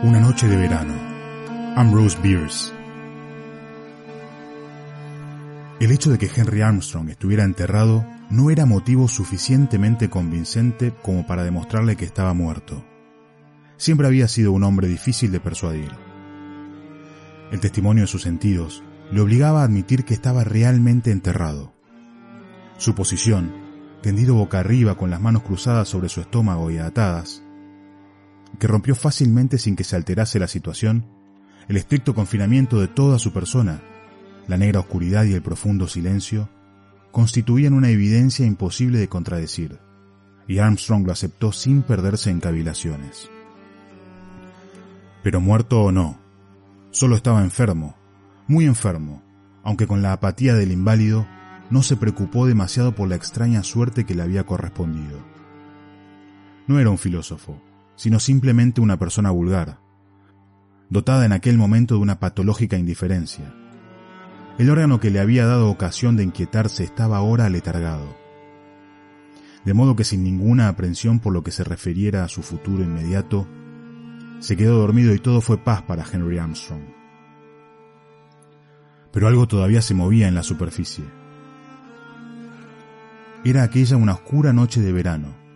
Una noche de verano. Ambrose Bierce. El hecho de que Henry Armstrong estuviera enterrado no era motivo suficientemente convincente como para demostrarle que estaba muerto. Siempre había sido un hombre difícil de persuadir. El testimonio de sus sentidos le obligaba a admitir que estaba realmente enterrado. Su posición, tendido boca arriba con las manos cruzadas sobre su estómago y atadas, que rompió fácilmente sin que se alterase la situación, el estricto confinamiento de toda su persona, la negra oscuridad y el profundo silencio, constituían una evidencia imposible de contradecir, y Armstrong lo aceptó sin perderse en cavilaciones. Pero muerto o no, solo estaba enfermo, muy enfermo, aunque con la apatía del inválido, no se preocupó demasiado por la extraña suerte que le había correspondido. No era un filósofo, sino simplemente una persona vulgar, dotada en aquel momento de una patológica indiferencia. El órgano que le había dado ocasión de inquietarse estaba ahora aletargado, de modo que sin ninguna aprensión por lo que se refiriera a su futuro inmediato, se quedó dormido y todo fue paz para Henry Armstrong. Pero algo todavía se movía en la superficie. Era aquella una oscura noche de verano,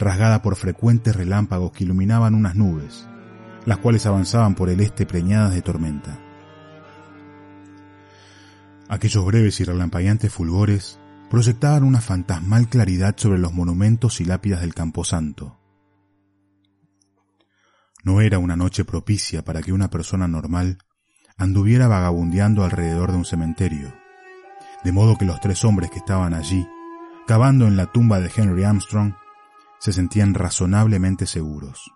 rasgada por frecuentes relámpagos que iluminaban unas nubes, las cuales avanzaban por el este preñadas de tormenta. Aquellos breves y relampagueantes fulgores proyectaban una fantasmal claridad sobre los monumentos y lápidas del camposanto. No era una noche propicia para que una persona normal anduviera vagabundeando alrededor de un cementerio, de modo que los tres hombres que estaban allí, cavando en la tumba de Henry Armstrong, se sentían razonablemente seguros.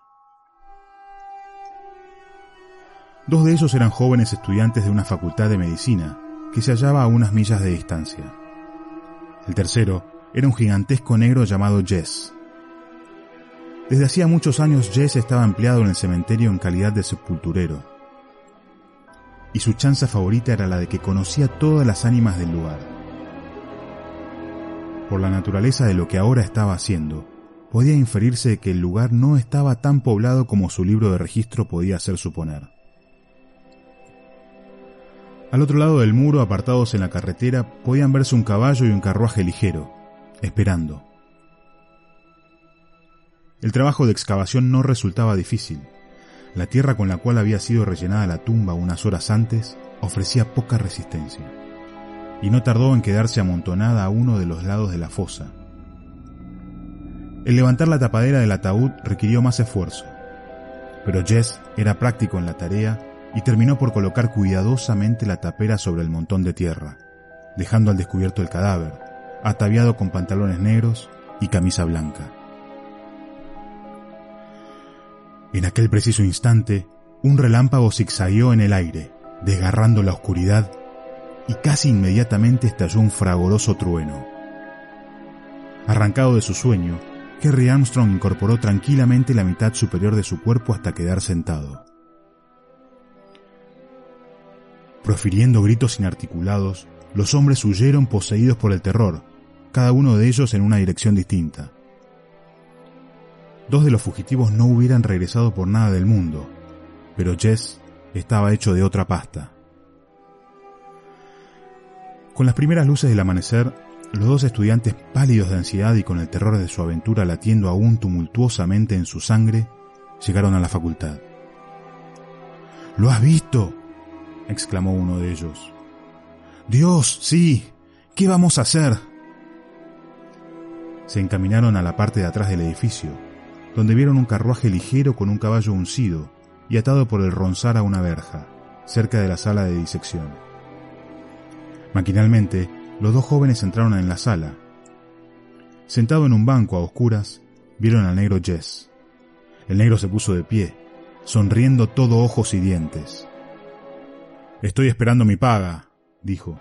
Dos de ellos eran jóvenes estudiantes de una facultad de medicina que se hallaba a unas millas de distancia. El tercero era un gigantesco negro llamado Jess. Desde hacía muchos años Jess estaba empleado en el cementerio en calidad de sepulturero. Y su chanza favorita era la de que conocía todas las ánimas del lugar. Por la naturaleza de lo que ahora estaba haciendo, podía inferirse que el lugar no estaba tan poblado como su libro de registro podía hacer suponer. Al otro lado del muro, apartados en la carretera, podían verse un caballo y un carruaje ligero, esperando. El trabajo de excavación no resultaba difícil. La tierra con la cual había sido rellenada la tumba unas horas antes ofrecía poca resistencia, y no tardó en quedarse amontonada a uno de los lados de la fosa, el levantar la tapadera del ataúd requirió más esfuerzo, pero Jess era práctico en la tarea y terminó por colocar cuidadosamente la tapera sobre el montón de tierra, dejando al descubierto el cadáver, ataviado con pantalones negros y camisa blanca. En aquel preciso instante, un relámpago zigzagueó en el aire, desgarrando la oscuridad, y casi inmediatamente estalló un fragoroso trueno. Arrancado de su sueño, Henry Armstrong incorporó tranquilamente la mitad superior de su cuerpo hasta quedar sentado. Profiriendo gritos inarticulados, los hombres huyeron poseídos por el terror, cada uno de ellos en una dirección distinta. Dos de los fugitivos no hubieran regresado por nada del mundo, pero Jess estaba hecho de otra pasta. Con las primeras luces del amanecer, los dos estudiantes pálidos de ansiedad y con el terror de su aventura latiendo aún tumultuosamente en su sangre, llegaron a la facultad. ¿Lo has visto? exclamó uno de ellos. Dios, sí. ¿Qué vamos a hacer? Se encaminaron a la parte de atrás del edificio, donde vieron un carruaje ligero con un caballo uncido y atado por el ronzar a una verja, cerca de la sala de disección. Maquinalmente, los dos jóvenes entraron en la sala. Sentado en un banco a oscuras, vieron al negro Jess. El negro se puso de pie, sonriendo todo ojos y dientes. Estoy esperando mi paga, dijo.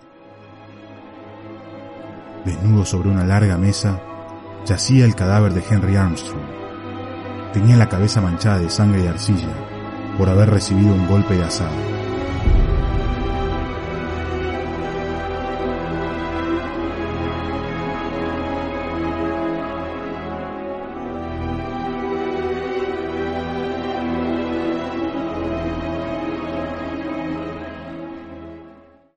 Desnudo sobre una larga mesa, yacía el cadáver de Henry Armstrong. Tenía la cabeza manchada de sangre y arcilla por haber recibido un golpe de asado.